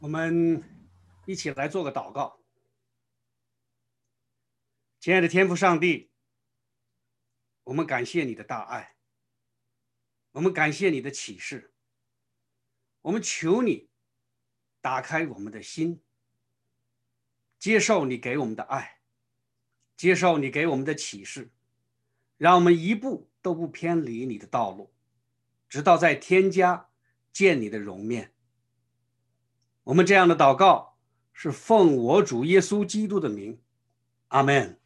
我们一起来做个祷告，亲爱的天父上帝，我们感谢你的大爱，我们感谢你的启示，我们求你打开我们的心，接受你给我们的爱，接受你给我们的启示，让我们一步都不偏离你的道路，直到在天家见你的容面。我们这样的祷告是奉我主耶稣基督的名，阿门。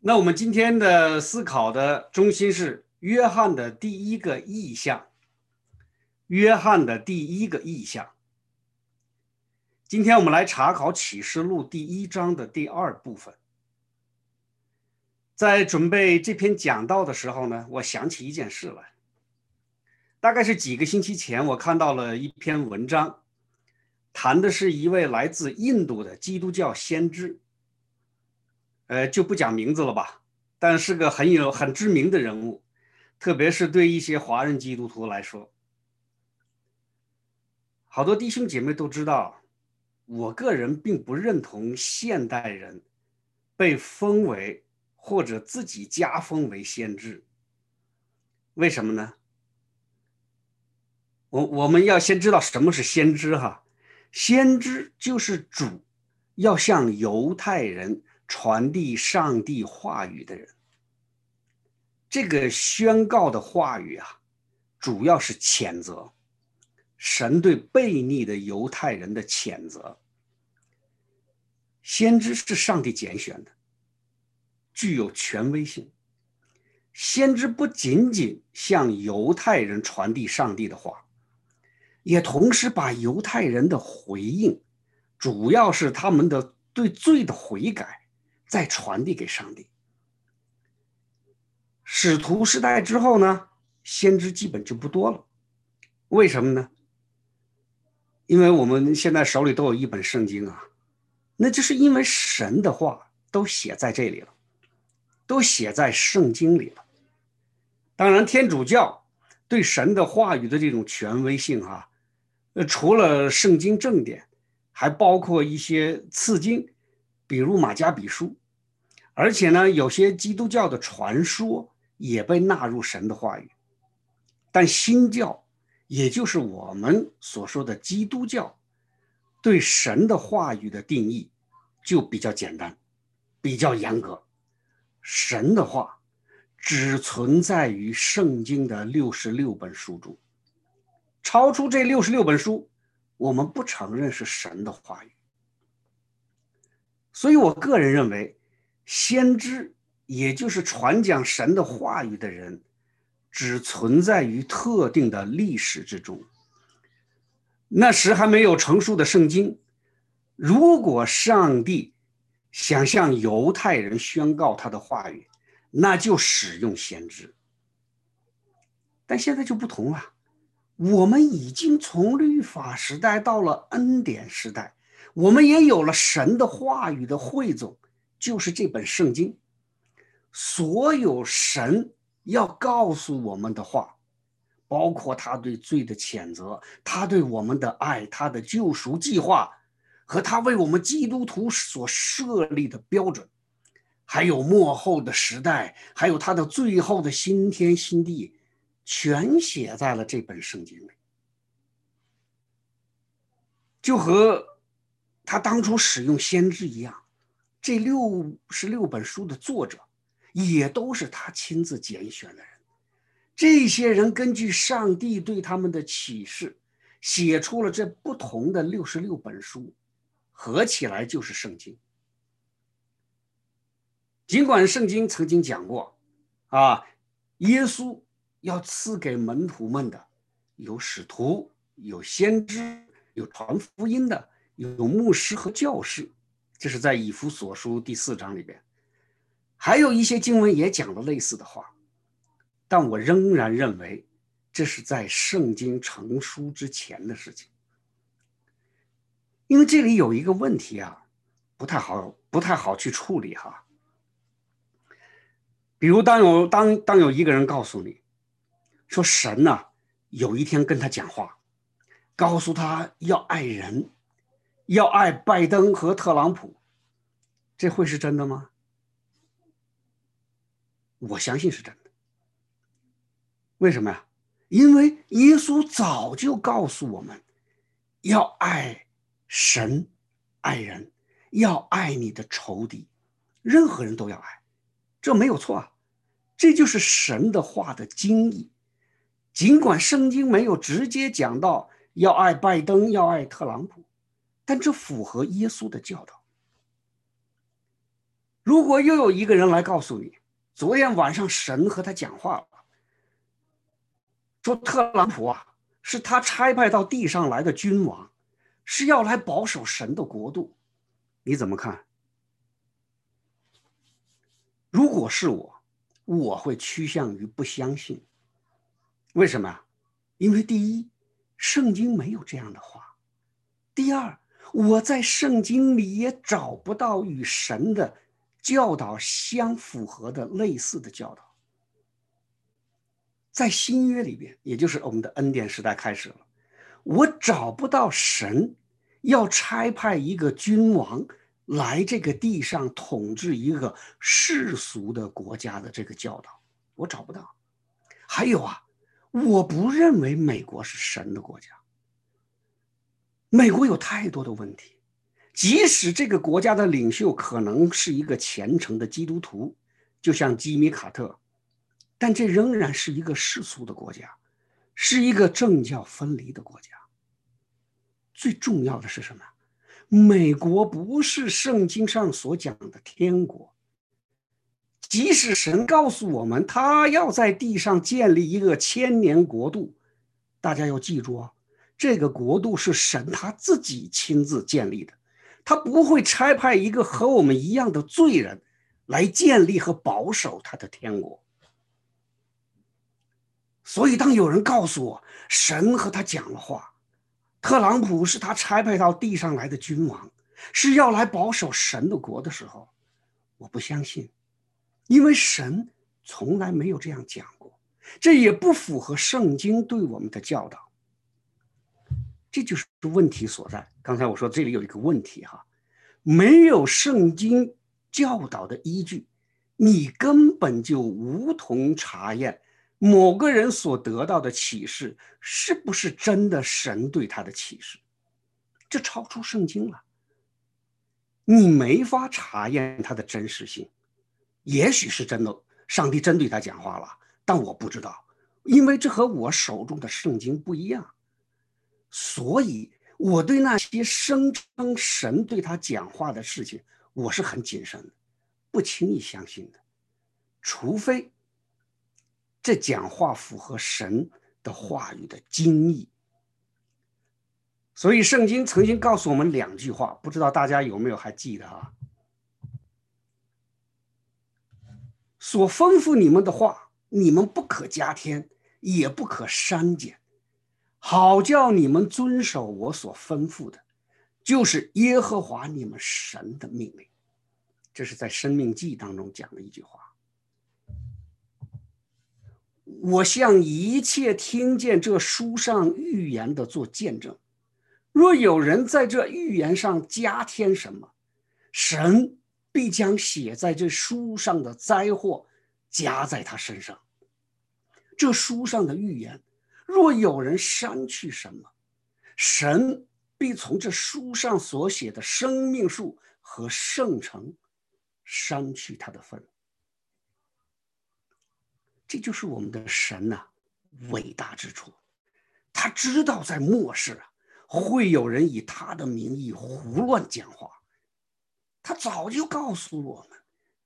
那我们今天的思考的中心是约翰的第一个意象。约翰的第一个意象。今天我们来查考启示录第一章的第二部分。在准备这篇讲道的时候呢，我想起一件事来。大概是几个星期前，我看到了一篇文章，谈的是一位来自印度的基督教先知，呃，就不讲名字了吧，但是个很有很知名的人物，特别是对一些华人基督徒来说，好多弟兄姐妹都知道，我个人并不认同现代人被封为或者自己加封为先知，为什么呢？我我们要先知道什么是先知哈，先知就是主要向犹太人传递上帝话语的人。这个宣告的话语啊，主要是谴责神对悖逆的犹太人的谴责。先知是上帝拣选的，具有权威性。先知不仅仅向犹太人传递上帝的话。也同时把犹太人的回应，主要是他们的对罪的悔改，再传递给上帝。使徒时代之后呢，先知基本就不多了。为什么呢？因为我们现在手里都有一本圣经啊，那就是因为神的话都写在这里了，都写在圣经里了。当然，天主教对神的话语的这种权威性啊。呃，除了圣经正典，还包括一些次经，比如马加比书，而且呢，有些基督教的传说也被纳入神的话语。但新教，也就是我们所说的基督教，对神的话语的定义就比较简单，比较严格。神的话只存在于圣经的六十六本书中。超出这六十六本书，我们不承认是神的话语。所以我个人认为，先知也就是传讲神的话语的人，只存在于特定的历史之中。那时还没有成熟的圣经。如果上帝想向犹太人宣告他的话语，那就使用先知。但现在就不同了。我们已经从律法时代到了恩典时代，我们也有了神的话语的汇总，就是这本圣经。所有神要告诉我们的话，包括他对罪的谴责，他对我们的爱，他的救赎计划，和他为我们基督徒所设立的标准，还有末后的时代，还有他的最后的新天新地。全写在了这本圣经里，就和他当初使用先知一样，这六十六本书的作者也都是他亲自拣选的人。这些人根据上帝对他们的启示，写出了这不同的六十六本书，合起来就是圣经。尽管圣经曾经讲过，啊，耶稣。要赐给门徒们的有使徒、有先知、有传福音的、有牧师和教士，这是在以弗所书第四章里边，还有一些经文也讲了类似的话，但我仍然认为这是在圣经成书之前的事情，因为这里有一个问题啊，不太好，不太好去处理哈。比如当有当当有一个人告诉你。说神呐，有一天跟他讲话，告诉他要爱人，要爱拜登和特朗普，这会是真的吗？我相信是真的。为什么呀？因为耶稣早就告诉我们，要爱神，爱人，要爱你的仇敌，任何人都要爱，这没有错啊。这就是神的话的精义。尽管圣经没有直接讲到要爱拜登、要爱特朗普，但这符合耶稣的教导。如果又有一个人来告诉你，昨天晚上神和他讲话了，说特朗普啊是他差派到地上来的君王，是要来保守神的国度，你怎么看？如果是我，我会趋向于不相信。为什么？因为第一，圣经没有这样的话；第二，我在圣经里也找不到与神的教导相符合的类似的教导。在新约里边，也就是我们的恩典时代开始了，我找不到神要差派一个君王来这个地上统治一个世俗的国家的这个教导，我找不到。还有啊。我不认为美国是神的国家。美国有太多的问题，即使这个国家的领袖可能是一个虔诚的基督徒，就像基米·卡特，但这仍然是一个世俗的国家，是一个政教分离的国家。最重要的是什么？美国不是圣经上所讲的天国。即使神告诉我们，他要在地上建立一个千年国度，大家要记住啊，这个国度是神他自己亲自建立的，他不会差派一个和我们一样的罪人来建立和保守他的天国。所以，当有人告诉我神和他讲了话，特朗普是他差派到地上来的君王，是要来保守神的国的时候，我不相信。因为神从来没有这样讲过，这也不符合圣经对我们的教导。这就是问题所在。刚才我说这里有一个问题哈，没有圣经教导的依据，你根本就无从查验某个人所得到的启示是不是真的神对他的启示，这超出圣经了，你没法查验它的真实性。也许是真的，上帝真对他讲话了，但我不知道，因为这和我手中的圣经不一样，所以我对那些声称神对他讲话的事情，我是很谨慎的，不轻易相信的，除非这讲话符合神的话语的精义。所以圣经曾经告诉我们两句话，不知道大家有没有还记得啊？所吩咐你们的话，你们不可加添，也不可删减，好叫你们遵守我所吩咐的，就是耶和华你们神的命令。这是在《生命记》当中讲的一句话。我向一切听见这书上预言的做见证，若有人在这预言上加添什么，神。必将写在这书上的灾祸加在他身上。这书上的预言，若有人删去什么，神必从这书上所写的生命树和圣城删去他的份。这就是我们的神呐，伟大之处。他知道在末世啊，会有人以他的名义胡乱讲话。他早就告诉我们，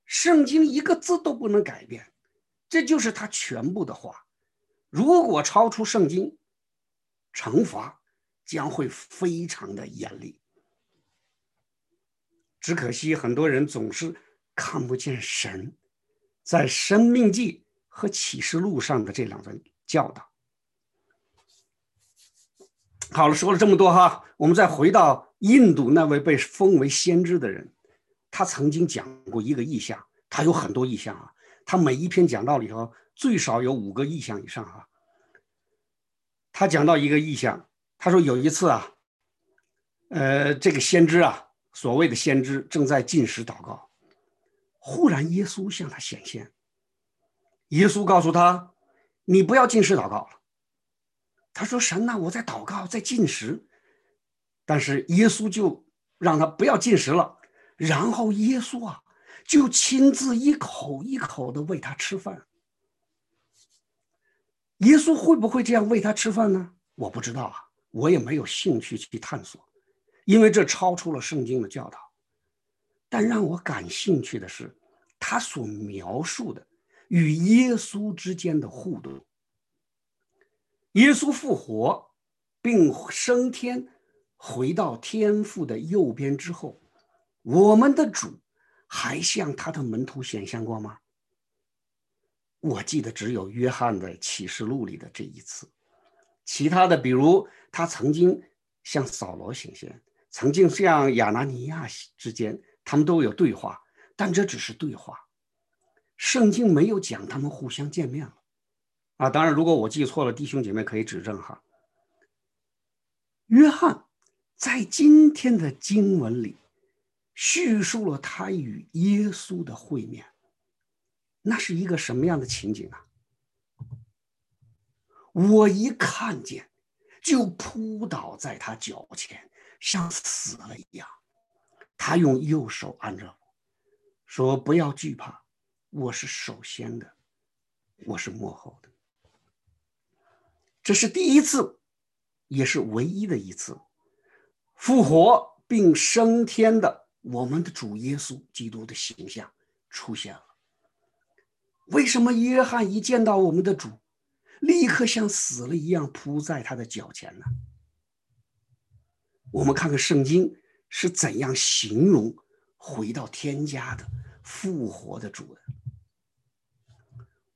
圣经一个字都不能改变，这就是他全部的话。如果超出圣经，惩罚将会非常的严厉。只可惜很多人总是看不见神在《生命记》和《启示录》上的这两段教导。好了，说了这么多哈，我们再回到印度那位被封为先知的人。他曾经讲过一个意象，他有很多意象啊，他每一篇讲道里头最少有五个意象以上啊。他讲到一个意象，他说有一次啊，呃，这个先知啊，所谓的先知正在进食祷告，忽然耶稣向他显现，耶稣告诉他：“你不要进食祷告了。”他说：“神呐，我在祷告，在进食。”但是耶稣就让他不要进食了，然后耶稣啊，就亲自一口一口的喂他吃饭。耶稣会不会这样喂他吃饭呢？我不知道啊，我也没有兴趣去探索，因为这超出了圣经的教导。但让我感兴趣的是，他所描述的与耶稣之间的互动。耶稣复活，并升天，回到天父的右边之后，我们的主还向他的门徒显现过吗？我记得只有约翰的启示录里的这一次，其他的，比如他曾经向扫罗显现，曾经向亚拿尼亚之间，他们都有对话，但这只是对话，圣经没有讲他们互相见面了。啊，当然，如果我记错了，弟兄姐妹可以指正哈。约翰在今天的经文里叙述了他与耶稣的会面。那是一个什么样的情景啊？我一看见，就扑倒在他脚前，像死了一样。他用右手按着我，说：“不要惧怕，我是首先的，我是幕后的。”这是第一次，也是唯一的一次，复活并升天的我们的主耶稣基督的形象出现了。为什么约翰一见到我们的主，立刻像死了一样扑在他的脚前呢？我们看看圣经是怎样形容回到天家的复活的主的。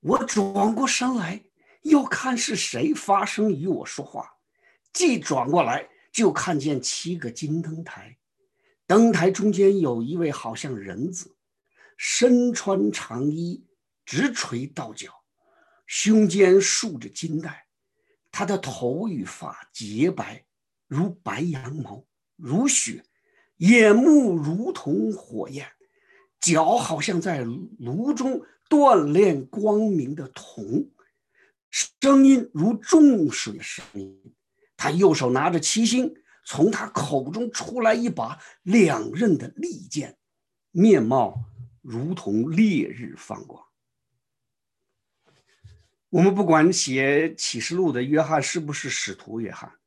我转过身来，要看是谁发声与我说话。既转过来，就看见七个金灯台，灯台中间有一位好像人子，身穿长衣。直垂到脚，胸间束着金带，他的头与发洁白如白羊毛，如雪；眼目如同火焰，脚好像在炉中锻炼光明的铜，声音如重水声音。他右手拿着七星，从他口中出来一把两刃的利剑，面貌如同烈日放光。我们不管写启示录的约翰是不是使徒约翰，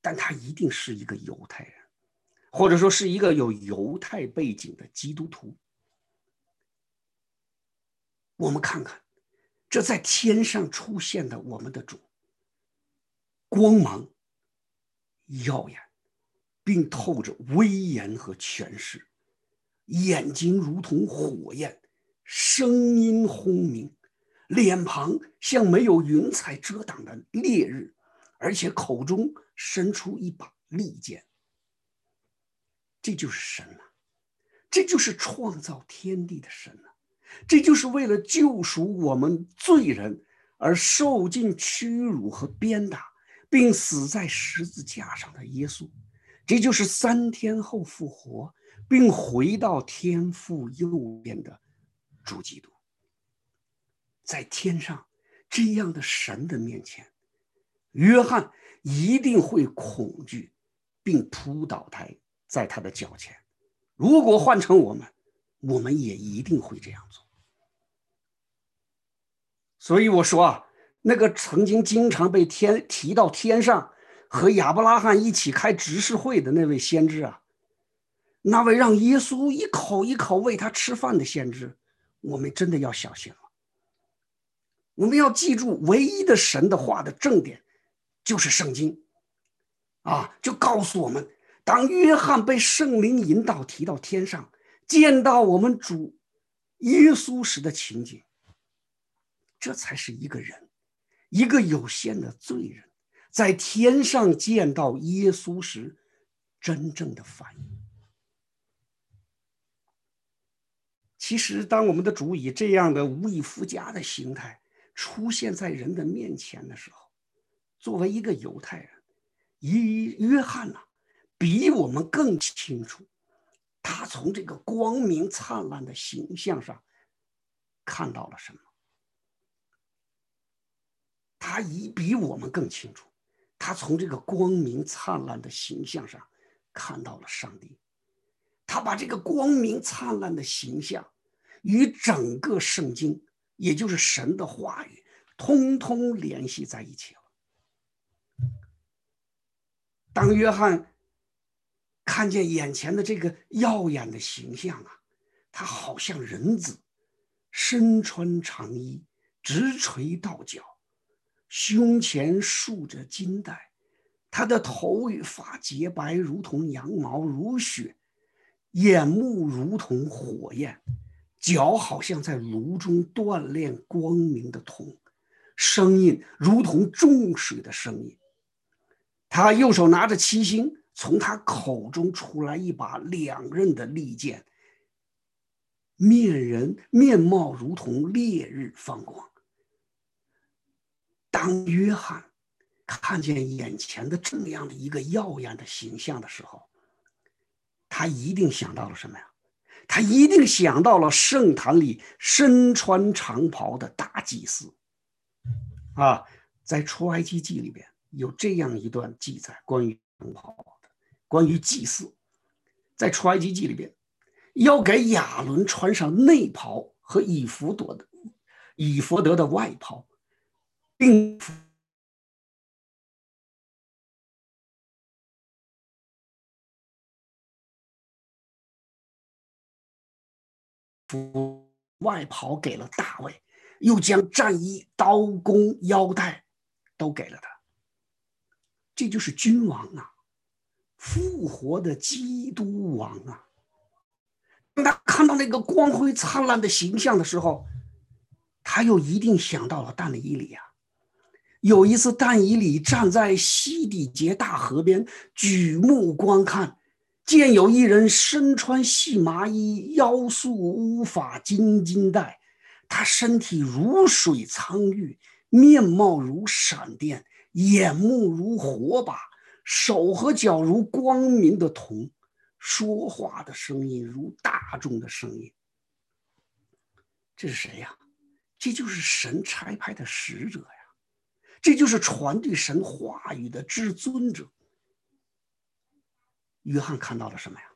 但他一定是一个犹太人，或者说是一个有犹太背景的基督徒。我们看看，这在天上出现的我们的主，光芒耀眼，并透着威严和权势，眼睛如同火焰，声音轰鸣。脸庞像没有云彩遮挡的烈日，而且口中伸出一把利剑。这就是神呐，这就是创造天地的神呐，这就是为了救赎我们罪人而受尽屈辱和鞭打，并死在十字架上的耶稣。这就是三天后复活并回到天父右边的主基督。在天上这样的神的面前，约翰一定会恐惧，并扑倒在在他的脚前。如果换成我们，我们也一定会这样做。所以我说啊，那个曾经经常被天提到天上和亚伯拉罕一起开执事会的那位先知啊，那位让耶稣一口一口喂他吃饭的先知，我们真的要小心了。我们要记住，唯一的神的话的正点，就是圣经，啊，就告诉我们，当约翰被圣灵引导提到天上，见到我们主耶稣时的情景，这才是一个人，一个有限的罪人，在天上见到耶稣时真正的反应。其实，当我们的主以这样的无以复加的形态，出现在人的面前的时候，作为一个犹太人，约约翰呐，比我们更清楚，他从这个光明灿烂的形象上看到了什么。他已比我们更清楚，他从这个光明灿烂的形象上看到了上帝。他把这个光明灿烂的形象与整个圣经，也就是神的话语，通通联系在一起了。当约翰看见眼前的这个耀眼的形象啊，他好像人子，身穿长衣，直垂到脚，胸前束着金带，他的头与发洁白如同羊毛，如雪，眼目如同火焰，脚好像在炉中锻炼光明的铜，声音如同重水的声音。他右手拿着七星，从他口中出来一把两刃的利剑，面人面貌如同烈日放光。当约翰看见眼前的这样的一个耀眼的形象的时候，他一定想到了什么呀？他一定想到了圣坛里身穿长袍的大祭司，啊，在出埃及记里边。有这样一段记载，关于长袍的，关于祭祀，在出埃及记里边，要给亚伦穿上内袍和以弗朵的以弗德的外袍，并服外袍给了大卫，又将战衣、刀弓、腰带都给了他。这就是君王啊，复活的基督王啊！当他看到那个光辉灿烂的形象的时候，他又一定想到了但以理啊。有一次，但以理站在西底结大河边，举目观看，见有一人身穿细麻衣，腰束乌发金金带，他身体如水苍玉，面貌如闪电。眼目如火把，手和脚如光明的铜，说话的声音如大众的声音。这是谁呀？这就是神差派的使者呀！这就是传递神话语的至尊者。约翰看到了什么呀？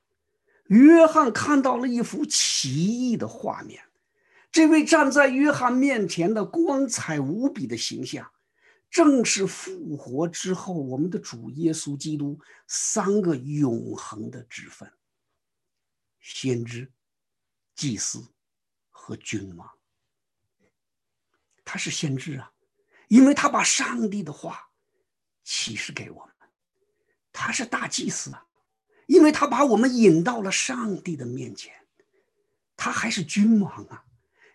约翰看到了一幅奇异的画面。这位站在约翰面前的光彩无比的形象。正是复活之后，我们的主耶稣基督三个永恒的职分：先知、祭司和君王。他是先知啊，因为他把上帝的话启示给我们；他是大祭司啊，因为他把我们引到了上帝的面前；他还是君王啊。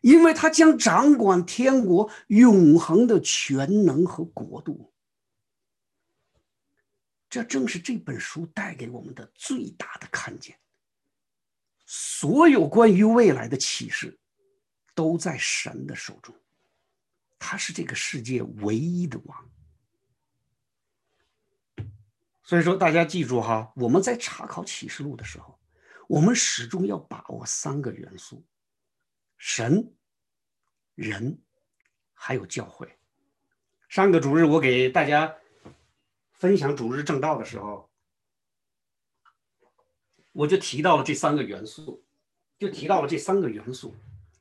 因为他将掌管天国永恒的全能和国度，这正是这本书带给我们的最大的看见。所有关于未来的启示，都在神的手中，他是这个世界唯一的王。所以说，大家记住哈，我们在查考启示录的时候，我们始终要把握三个元素。神、人，还有教会。上个主日我给大家分享主日正道的时候，我就提到了这三个元素，就提到了这三个元素。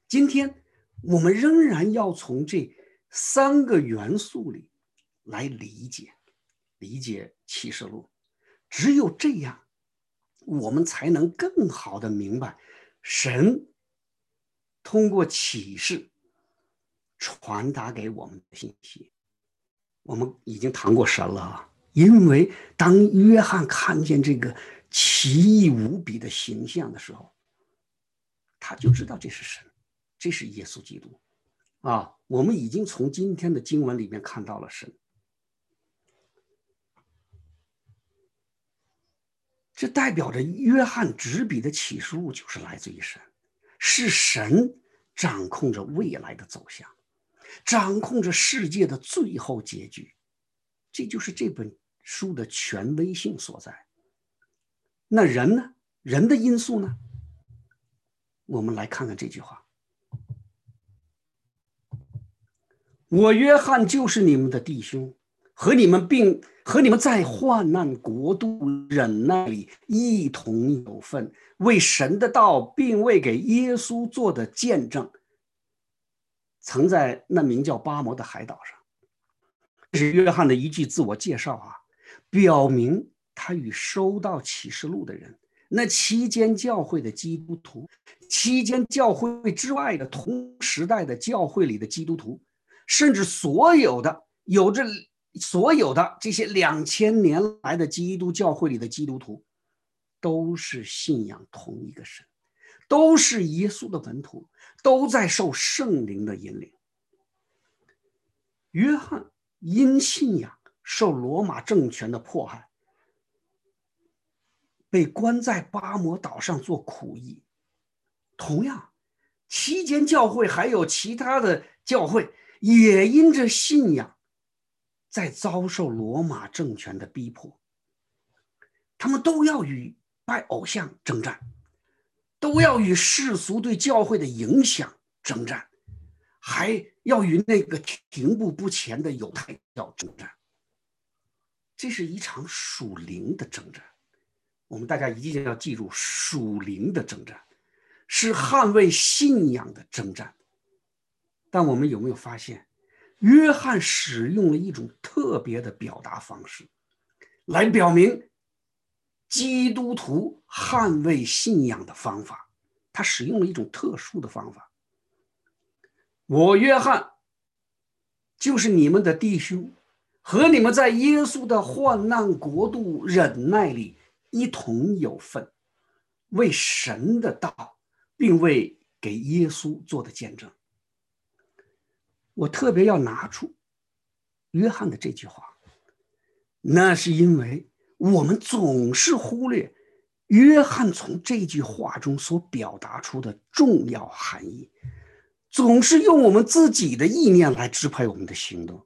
今天我们仍然要从这三个元素里来理解、理解启示录。只有这样，我们才能更好的明白神。通过启示传达给我们的信息，我们已经谈过神了。因为当约翰看见这个奇异无比的形象的时候，他就知道这是神，这是耶稣基督。啊，我们已经从今天的经文里面看到了神，这代表着约翰执笔的启示录就是来自于神。是神掌控着未来的走向，掌控着世界的最后结局，这就是这本书的权威性所在。那人呢？人的因素呢？我们来看看这句话：“我约翰就是你们的弟兄，和你们并和你们在患难国度忍耐里一同有份，为神的道，并为给耶稣做的见证。”曾在那名叫巴摩的海岛上，这是约翰的一句自我介绍啊，表明他与收到启示录的人。那期间教会的基督徒，期间教会之外的同时代的教会里的基督徒，甚至所有的有着所有的这些两千年来的基督教会里的基督徒，都是信仰同一个神，都是耶稣的门徒，都在受圣灵的引领。约翰因信仰受罗马政权的迫害。被关在巴摩岛上做苦役，同样，期间教会还有其他的教会也因着信仰，在遭受罗马政权的逼迫。他们都要与拜偶像征战，都要与世俗对教会的影响征战，还要与那个停步不前的犹太教征战。这是一场属灵的征战。我们大家一定要记住，属灵的征战是捍卫信仰的征战。但我们有没有发现，约翰使用了一种特别的表达方式，来表明基督徒捍卫信仰的方法？他使用了一种特殊的方法。我约翰就是你们的弟兄，和你们在耶稣的患难国度忍耐里。一同有份，为神的道，并为给耶稣做的见证。我特别要拿出约翰的这句话，那是因为我们总是忽略约翰从这句话中所表达出的重要含义，总是用我们自己的意念来支配我们的行动，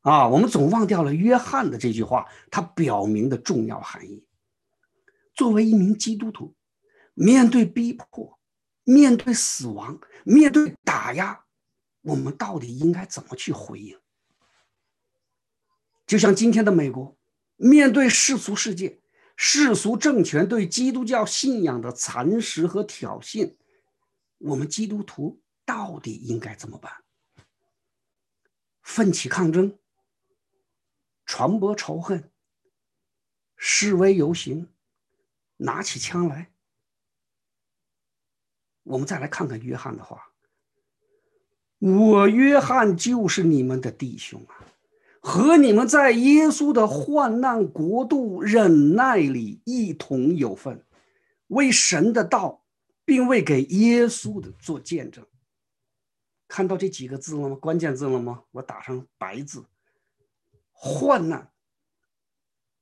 啊，我们总忘掉了约翰的这句话，它表明的重要含义。作为一名基督徒，面对逼迫、面对死亡、面对打压，我们到底应该怎么去回应？就像今天的美国，面对世俗世界、世俗政权对基督教信仰的蚕食和挑衅，我们基督徒到底应该怎么办？奋起抗争、传播仇恨、示威游行？拿起枪来，我们再来看看约翰的话。我约翰就是你们的弟兄啊，和你们在耶稣的患难国度忍耐里一同有份，为神的道，并为给耶稣的做见证。看到这几个字了吗？关键字了吗？我打上白字：患难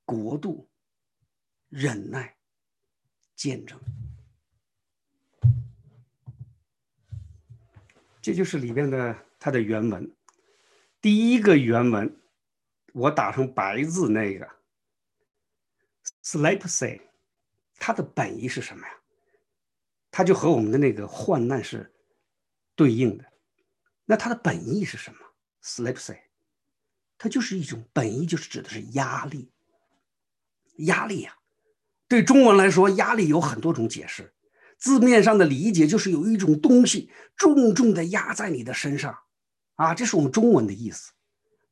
国度忍耐。见证，这就是里面的它的原文。第一个原文，我打成白字那个 “sleep say”，它的本意是什么呀？它就和我们的那个患难是对应的。那它的本意是什么？“sleep say”，它就是一种本意，就是指的是压力，压力呀。对中文来说，压力有很多种解释。字面上的理解就是有一种东西重重的压在你的身上，啊，这是我们中文的意思。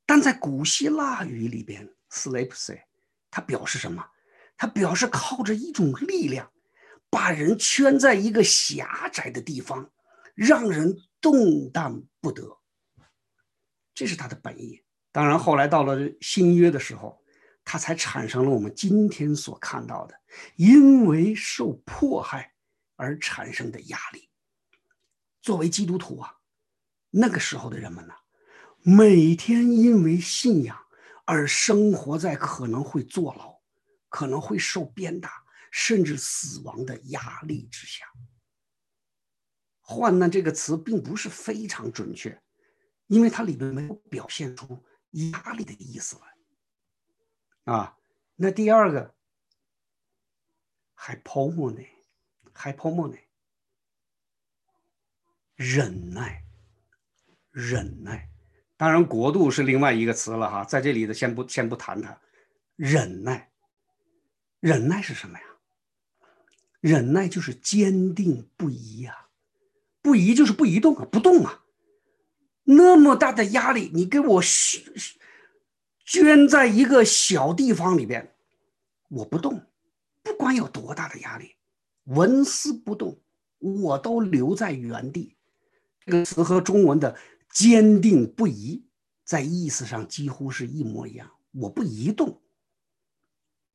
但在古希腊语里边，“sleepsay” 它表示什么？它表示靠着一种力量，把人圈在一个狭窄的地方，让人动弹不得。这是它的本意。当然，后来到了新约的时候。它才产生了我们今天所看到的，因为受迫害而产生的压力。作为基督徒啊，那个时候的人们呢，每天因为信仰而生活在可能会坐牢、可能会受鞭打，甚至死亡的压力之下。患难这个词并不是非常准确，因为它里面没有表现出压力的意思来。啊。那第二个还泡沫呢，还泡沫呢，忍耐，忍耐。当然，国度是另外一个词了哈，在这里的先不先不谈它。忍耐，忍耐是什么呀？忍耐就是坚定不移呀，不移就是不移动啊，不动啊。那么大的压力，你给我捐在一个小地方里边，我不动，不管有多大的压力，纹丝不动，我都留在原地。这个词和中文的。坚定不移，在意思上几乎是一模一样。我不移动，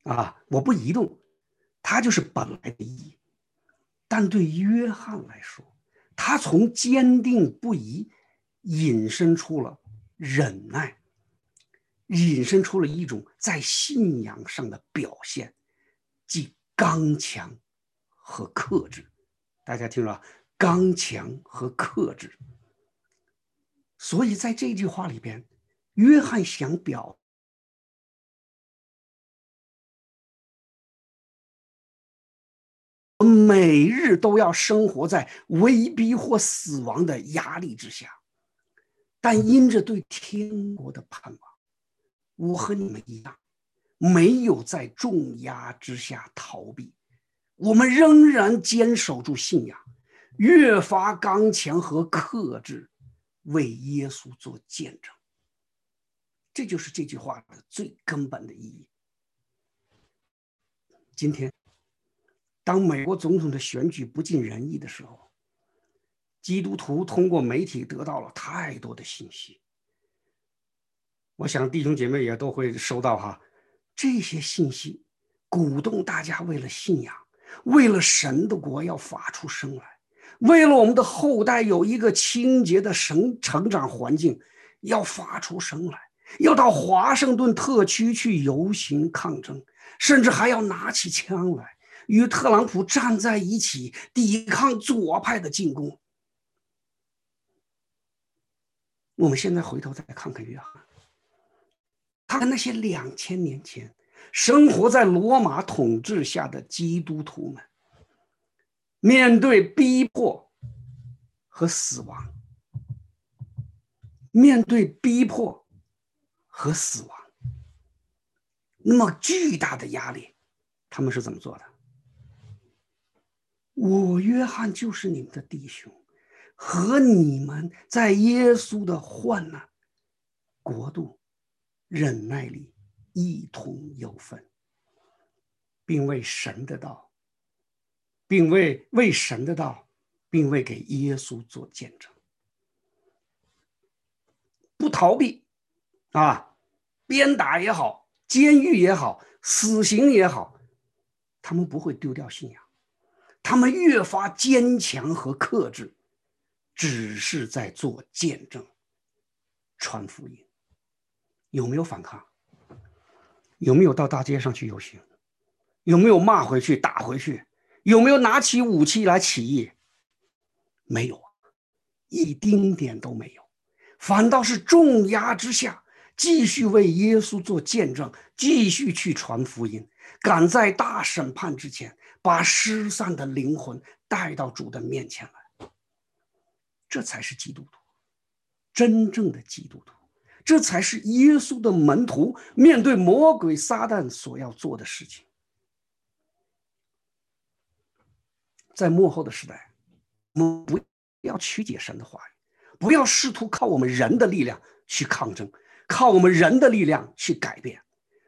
啊，我不移动，它就是本来的意义。但对约翰来说，他从坚定不移引申出了忍耐，引申出了一种在信仰上的表现，即刚强和克制。大家听着，刚强和克制。所以在这句话里边，约翰想表每日都要生活在威逼或死亡的压力之下，但因着对天国的盼望，我和你们一样，没有在重压之下逃避，我们仍然坚守住信仰，越发刚强和克制。为耶稣做见证，这就是这句话的最根本的意义。今天，当美国总统的选举不尽人意的时候，基督徒通过媒体得到了太多的信息。我想弟兄姐妹也都会收到哈，这些信息鼓动大家为了信仰，为了神的国要发出声来。为了我们的后代有一个清洁的神成长环境，要发出声来，要到华盛顿特区去游行抗争，甚至还要拿起枪来与特朗普站在一起，抵抗左派的进攻。我们现在回头再看看约翰，他跟那些两千年前生活在罗马统治下的基督徒们。面对逼迫和死亡，面对逼迫和死亡，那么巨大的压力，他们是怎么做的？我约翰就是你们的弟兄，和你们在耶稣的患难、国度、忍耐里一同有份，并为神的道。并为为神的道，并为给耶稣做见证，不逃避，啊，鞭打也好，监狱也好，死刑也好，他们不会丢掉信仰，他们越发坚强和克制，只是在做见证，传福音。有没有反抗？有没有到大街上去游行？有没有骂回去、打回去？有没有拿起武器来起义？没有，一丁点都没有，反倒是重压之下，继续为耶稣做见证，继续去传福音，赶在大审判之前，把失散的灵魂带到主的面前来。这才是基督徒，真正的基督徒，这才是耶稣的门徒面对魔鬼撒旦所要做的事情。在幕后的时代，我们不要曲解神的话语，不要试图靠我们人的力量去抗争，靠我们人的力量去改变。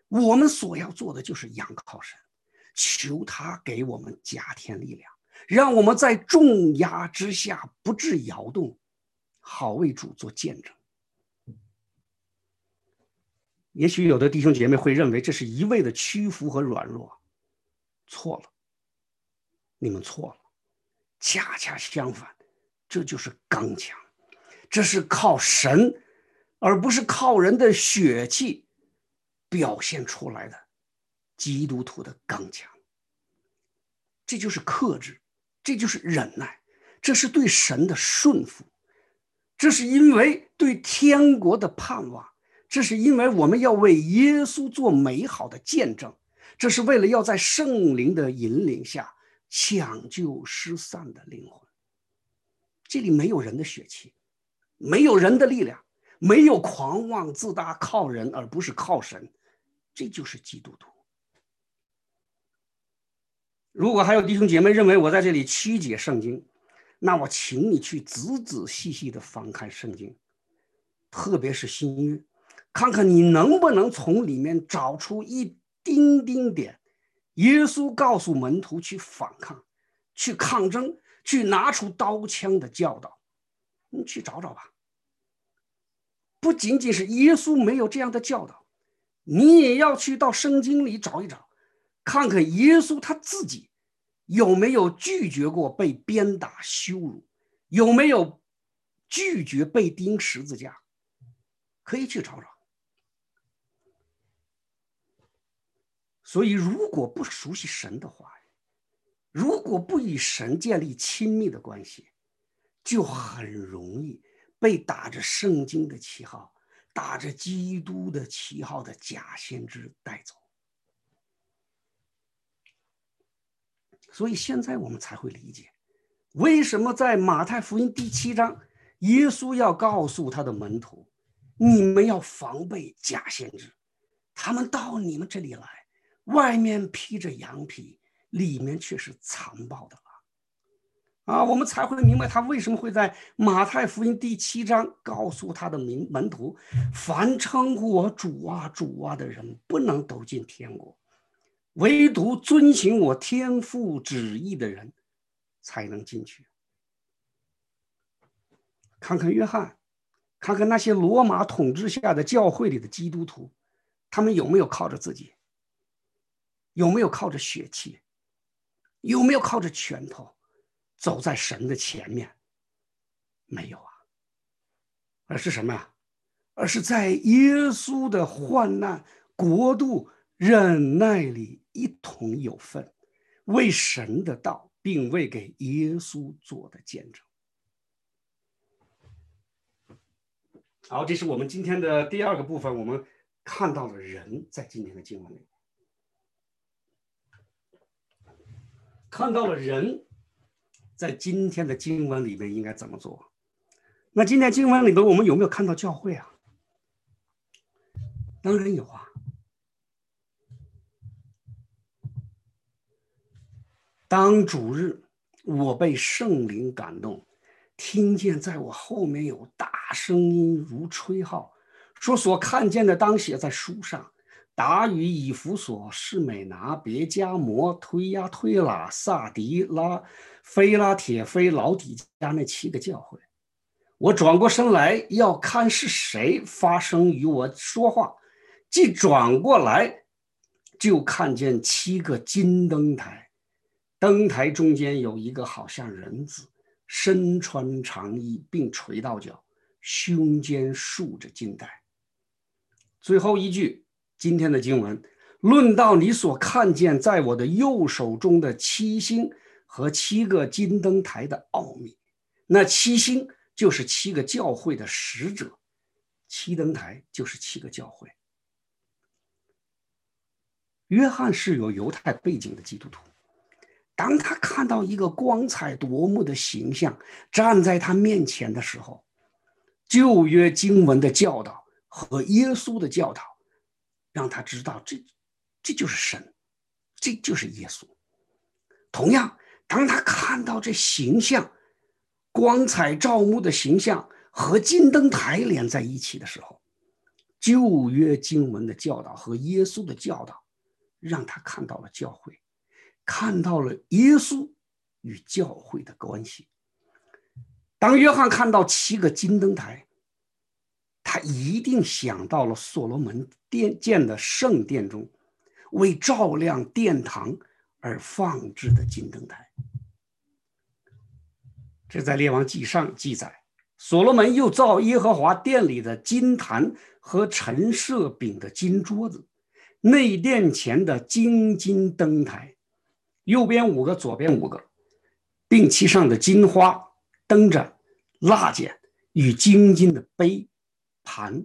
我们所要做的就是仰靠神，求他给我们加添力量，让我们在重压之下不致摇动，好为主做见证。也许有的弟兄姐妹会认为这是一味的屈服和软弱，错了，你们错了。恰恰相反，这就是刚强，这是靠神，而不是靠人的血气表现出来的基督徒的刚强。这就是克制，这就是忍耐，这是对神的顺服，这是因为对天国的盼望，这是因为我们要为耶稣做美好的见证，这是为了要在圣灵的引领下抢救失散的灵魂。这里没有人的血气，没有人的力量，没有狂妄自大，靠人而不是靠神，这就是基督徒。如果还有弟兄姐妹认为我在这里曲解圣经，那我请你去仔仔细细的翻看圣经，特别是新约，看看你能不能从里面找出一丁丁点耶稣告诉门徒去反抗、去抗争、去拿出刀枪的教导，你去找找吧。不仅仅是耶稣没有这样的教导，你也要去到圣经里找一找。看看耶稣他自己有没有拒绝过被鞭打羞辱，有没有拒绝被钉十字架，可以去找找。所以，如果不熟悉神的话，如果不与神建立亲密的关系，就很容易被打着圣经的旗号、打着基督的旗号的假先知带走。所以现在我们才会理解，为什么在马太福音第七章，耶稣要告诉他的门徒：“你们要防备假先知，他们到你们这里来，外面披着羊皮，里面却是残暴的了。”啊，我们才会明白他为什么会在马太福音第七章告诉他的门门徒：“凡称呼我主啊、主啊的人，不能走进天国。”唯独遵行我天父旨意的人，才能进去。看看约翰，看看那些罗马统治下的教会里的基督徒，他们有没有靠着自己？有没有靠着血气？有没有靠着拳头走在神的前面？没有啊，而是什么呀？而是在耶稣的患难国度忍耐里。一同有份，为神的道，并为给耶稣做的见证。好，这是我们今天的第二个部分，我们看到了人在今天的经文里，看到了人在今天的经文里面应该怎么做。那今天经文里面，我们有没有看到教会啊？当然有啊。当主日，我被圣灵感动，听见在我后面有大声音如吹号，说所看见的当写在书上。达与以弗所、士美拿、别加摩、推亚推拉、萨迪拉、菲拉铁菲、老底加那七个教会。我转过身来要看是谁发声与我说话，即转过来，就看见七个金灯台。灯台中间有一个好像人子，身穿长衣，并垂到脚，胸间竖着金带。最后一句，今天的经文论到你所看见在我的右手中的七星和七个金灯台的奥秘。那七星就是七个教会的使者，七灯台就是七个教会。约翰是有犹太背景的基督徒。当他看到一个光彩夺目的形象站在他面前的时候，旧约经文的教导和耶稣的教导，让他知道这，这就是神，这就是耶稣。同样，当他看到这形象，光彩照目的形象和金灯台连在一起的时候，旧约经文的教导和耶稣的教导，让他看到了教会。看到了耶稣与教会的关系。当约翰看到七个金灯台，他一定想到了所罗门殿建的圣殿中为照亮殿堂而放置的金灯台。这在列王记上记载，所罗门又造耶和华殿里的金坛和陈设饼的金桌子，内殿前的金金灯台。右边五个，左边五个，并其上的金花灯盏、蜡剪与金金的杯、盘、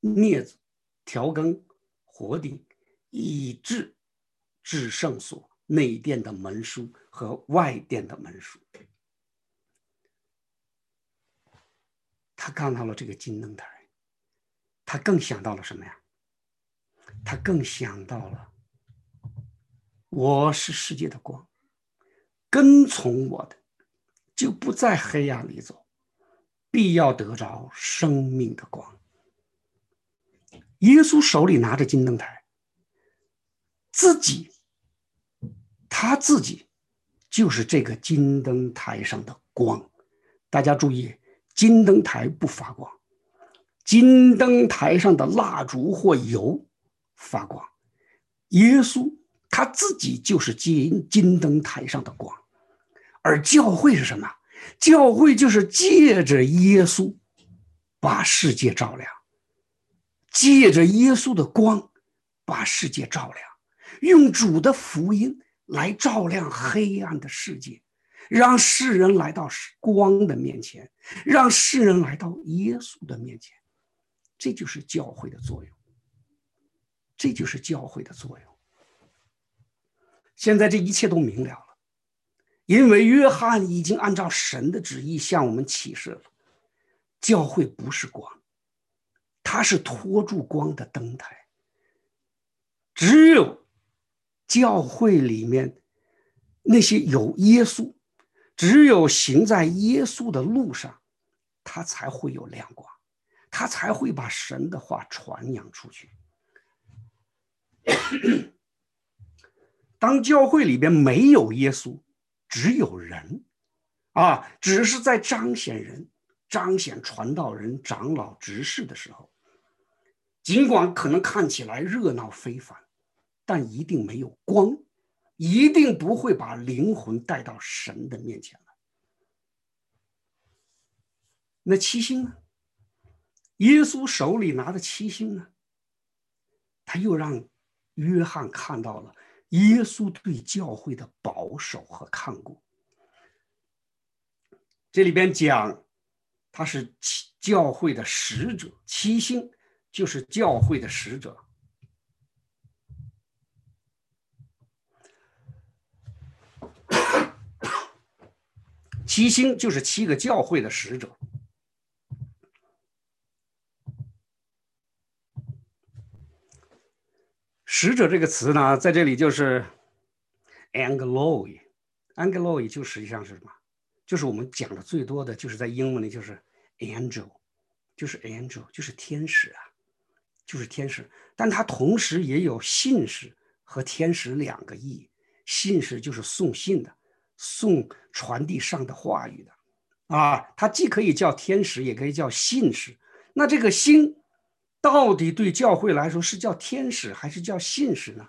镊子调羹、火鼎，以至至圣所内殿的门书和外殿的门书。他看到了这个金灯台，他更想到了什么呀？他更想到了，我是世界的光，跟从我的就不在黑暗里走，必要得着生命的光。耶稣手里拿着金灯台，自己，他自己就是这个金灯台上的光。大家注意，金灯台不发光，金灯台上的蜡烛或油发光。耶稣他自己就是金金灯台上的光，而教会是什么？教会就是借着耶稣把世界照亮。借着耶稣的光，把世界照亮，用主的福音来照亮黑暗的世界，让世人来到光的面前，让世人来到耶稣的面前，这就是教会的作用。这就是教会的作用。现在这一切都明了了，因为约翰已经按照神的旨意向我们启示了，教会不是光。它是托住光的灯台，只有教会里面那些有耶稣，只有行在耶稣的路上，他才会有亮光，他才会把神的话传扬出去。当教会里边没有耶稣，只有人，啊，只是在彰显人、彰显传道人、长老、执事的时候。尽管可能看起来热闹非凡，但一定没有光，一定不会把灵魂带到神的面前来。那七星呢？耶稣手里拿的七星呢？他又让约翰看到了耶稣对教会的保守和看顾。这里边讲，他是教会的使者，七星。就是教会的使者，七星就是七个教会的使者。使者这个词呢，在这里就是 “angeloi”，“angeloi” 就实际上是什么？就是我们讲的最多的就是在英文里就是 “angel”，就是 “angel”，就是天使啊。就是天使，但它同时也有信使和天使两个意义。信使就是送信的，送传递上的话语的，啊，它既可以叫天使，也可以叫信使。那这个星到底对教会来说是叫天使还是叫信使呢？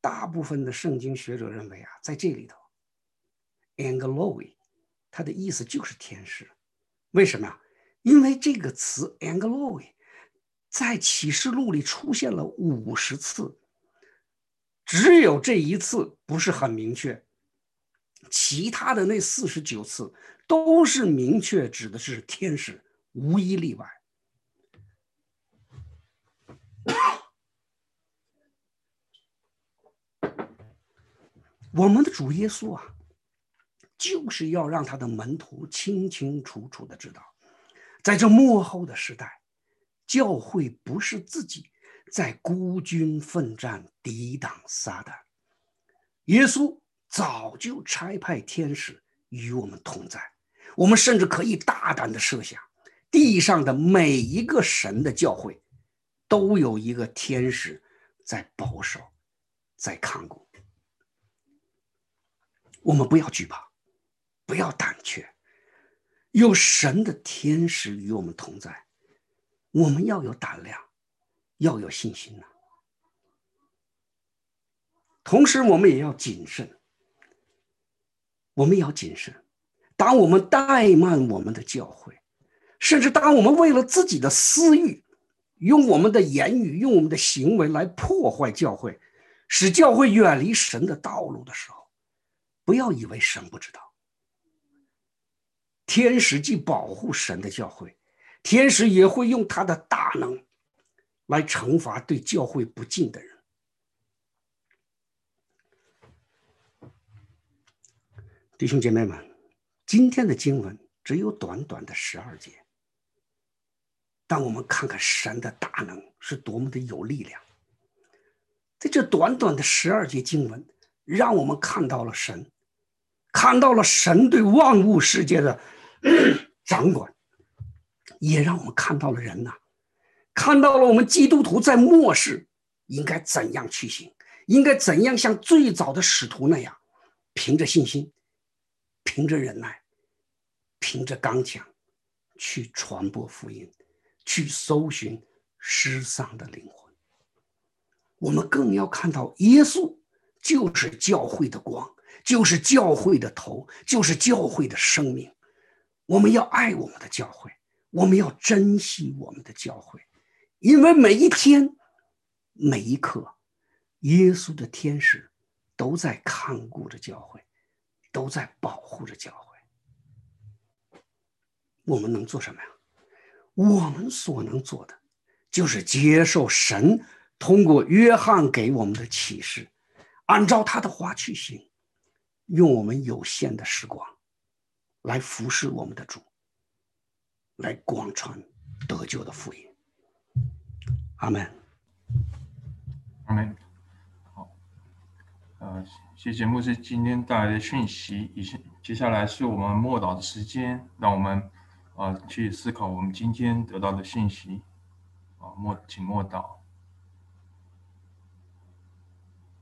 大部分的圣经学者认为啊，在这里头，angloi，它的意思就是天使。为什么？因为这个词 angloi，。在启示录里出现了五十次，只有这一次不是很明确，其他的那四十九次都是明确指的是天使，无一例外。我们的主耶稣啊，就是要让他的门徒清清楚楚的知道，在这幕后的时代。教会不是自己在孤军奋战抵挡撒旦，耶稣早就差派天使与我们同在。我们甚至可以大胆的设想，地上的每一个神的教会，都有一个天使在保守，在看顾。我们不要惧怕，不要胆怯，有神的天使与我们同在。我们要有胆量，要有信心呐。同时，我们也要谨慎。我们要谨慎。当我们怠慢我们的教会，甚至当我们为了自己的私欲，用我们的言语、用我们的行为来破坏教会，使教会远离神的道路的时候，不要以为神不知道。天使既保护神的教会。天使也会用他的大能来惩罚对教会不敬的人。弟兄姐妹们，今天的经文只有短短的十二节，但我们看看神的大能是多么的有力量。在这短短的十二节经文，让我们看到了神，看到了神对万物世界的 掌管，也让我们看到了人呐，看到了我们基督徒在末世应该怎样去行，应该怎样像最早的使徒那样，凭着信心，凭着忍耐，凭着刚强，去传播福音，去搜寻失丧的灵魂。我们更要看到，耶稣就是教会的光，就是教会的头，就是教会的生命。我们要爱我们的教会，我们要珍惜我们的教会，因为每一天、每一刻，耶稣的天使都在看顾着教会，都在保护着教会。我们能做什么呀？我们所能做的，就是接受神。通过约翰给我们的启示，按照他的话去行，用我们有限的时光，来服侍我们的主，来广传得救的福音。阿门。阿门。好，呃，谢谢牧师今天带来的讯息。以下接下来是我们默祷的时间，让我们啊去思考我们今天得到的信息。啊，默，请默祷。